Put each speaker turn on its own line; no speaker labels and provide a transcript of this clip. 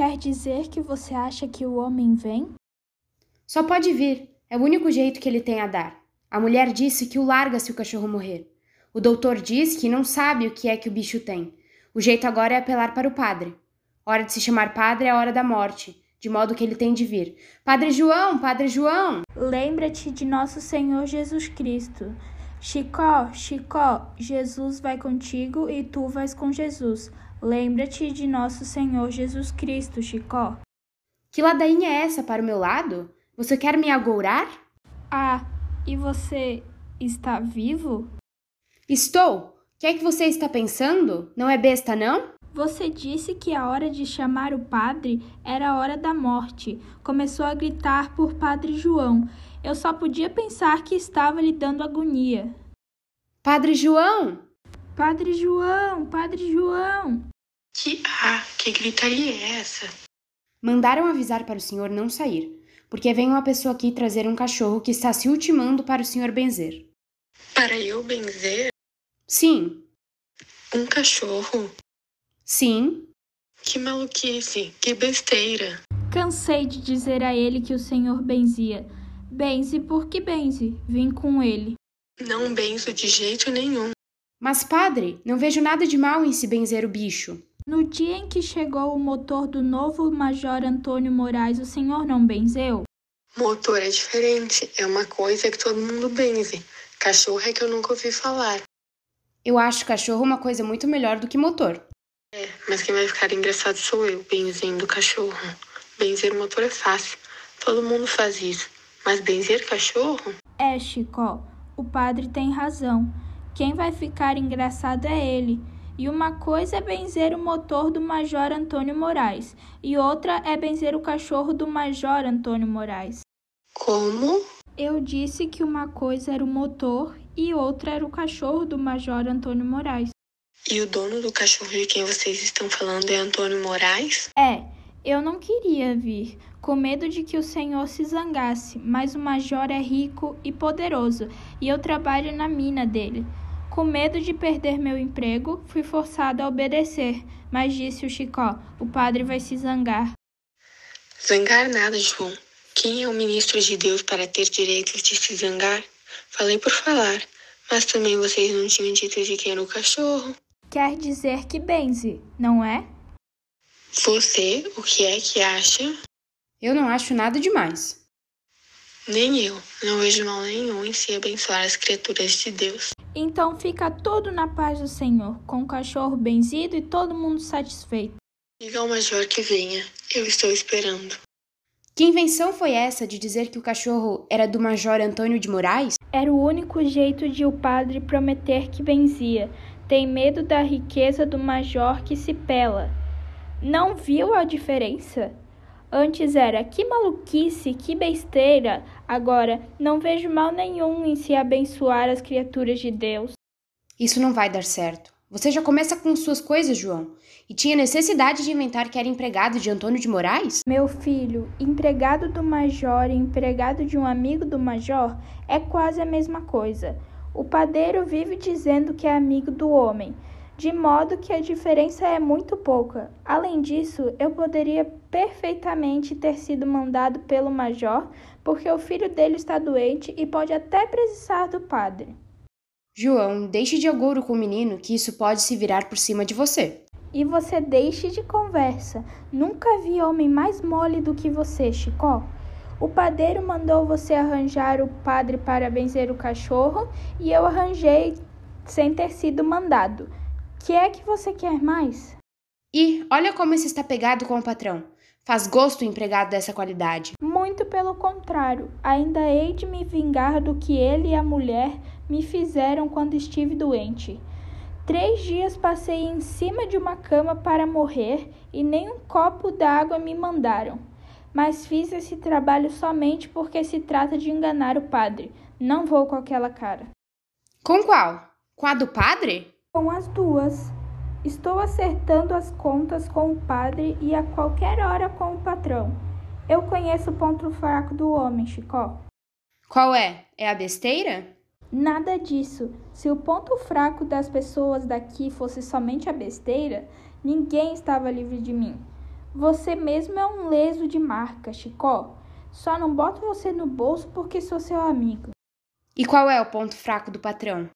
Quer dizer que você acha que o homem vem?
Só pode vir. É o único jeito que ele tem a dar. A mulher disse que o larga se o cachorro morrer. O doutor diz que não sabe o que é que o bicho tem. O jeito agora é apelar para o padre. Hora de se chamar padre é a hora da morte, de modo que ele tem de vir. Padre João, Padre João!
Lembra-te de nosso Senhor Jesus Cristo. Chicó, Chicó, Jesus vai contigo e tu vais com Jesus. Lembra-te de nosso Senhor Jesus Cristo, Chicó.
Que ladainha é essa para o meu lado? Você quer me agourar?
Ah, e você está vivo?
Estou. O que é que você está pensando? Não é besta, não?
Você disse que a hora de chamar o padre era a hora da morte. Começou a gritar por Padre João. Eu só podia pensar que estava lhe dando agonia.
Padre João!
Padre João! Padre João!
Que ah, que gritaria é essa?
Mandaram avisar para o senhor não sair, porque vem uma pessoa aqui trazer um cachorro que está se ultimando para o senhor benzer.
Para eu benzer?
Sim.
Um cachorro?
Sim.
Que maluquice, que besteira.
Cansei de dizer a ele que o senhor benzia. Benze por que benze? Vim com ele.
Não benzo de jeito nenhum.
Mas, padre, não vejo nada de mal em se benzer o bicho.
No dia em que chegou o motor do novo Major Antônio Moraes, o senhor não benzeu?
Motor é diferente, é uma coisa que todo mundo benze. Cachorro é que eu nunca ouvi falar.
Eu acho cachorro uma coisa muito melhor do que motor.
É, mas quem vai ficar engraçado sou eu, benzendo cachorro. Benzer motor é fácil. Todo mundo faz isso. Mas benzer cachorro?
É, Chico. O padre tem razão. Quem vai ficar engraçado é ele. E uma coisa é benzer o motor do Major Antônio Moraes, e outra é benzer o cachorro do Major Antônio Moraes.
Como?
Eu disse que uma coisa era o motor e outra era o cachorro do Major Antônio Moraes.
E o dono do cachorro de quem vocês estão falando é Antônio Moraes?
É, eu não queria vir, com medo de que o senhor se zangasse, mas o major é rico e poderoso e eu trabalho na mina dele. Com medo de perder meu emprego, fui forçado a obedecer, mas disse o Chicó: o padre vai se zangar.
Zangar nada, João. Quem é o ministro de Deus para ter direito de se zangar? Falei por falar, mas também vocês não tinham dito de quem era o cachorro.
Quer dizer que benze, não é?
Você, o que é que acha?
Eu não acho nada demais.
Nem eu. Não vejo mal nenhum em se abençoar as criaturas de Deus.
Então fica tudo na paz do Senhor, com o cachorro benzido e todo mundo satisfeito.
Diga ao major que venha. Eu estou esperando.
Que invenção foi essa de dizer que o cachorro era do Major Antônio de Moraes?
Era o único jeito de o padre prometer que benzia. Tem medo da riqueza do major que se pela. Não viu a diferença? Antes era que maluquice, que besteira. Agora não vejo mal nenhum em se abençoar as criaturas de Deus.
Isso não vai dar certo. Você já começa com suas coisas, João. E tinha necessidade de inventar que era empregado de Antônio de Moraes?
Meu filho, empregado do major e empregado de um amigo do major é quase a mesma coisa. O padeiro vive dizendo que é amigo do homem, de modo que a diferença é muito pouca. Além disso, eu poderia perfeitamente ter sido mandado pelo major, porque o filho dele está doente e pode até precisar do padre.
João, deixe de agouro com o menino, que isso pode se virar por cima de você.
E você deixe de conversa. Nunca vi homem mais mole do que você, Chicó. O padeiro mandou você arranjar o padre para benzer o cachorro e eu arranjei sem ter sido mandado. Que é que você quer mais?
E olha como esse está pegado com o patrão. Faz gosto o empregado dessa qualidade.
Muito pelo contrário, ainda hei de me vingar do que ele e a mulher me fizeram quando estive doente. Três dias passei em cima de uma cama para morrer e nem um copo d'água me mandaram. Mas fiz esse trabalho somente porque se trata de enganar o padre. Não vou com aquela cara.
Com qual? Com a do padre?
Com as duas. Estou acertando as contas com o padre e a qualquer hora com o patrão. Eu conheço o ponto fraco do homem, Chicó.
Qual é? É a besteira?
Nada disso. Se o ponto fraco das pessoas daqui fosse somente a besteira, ninguém estava livre de mim. Você mesmo é um leso de marca, Chicó. Só não boto você no bolso porque sou seu amigo.
E qual é o ponto fraco do patrão?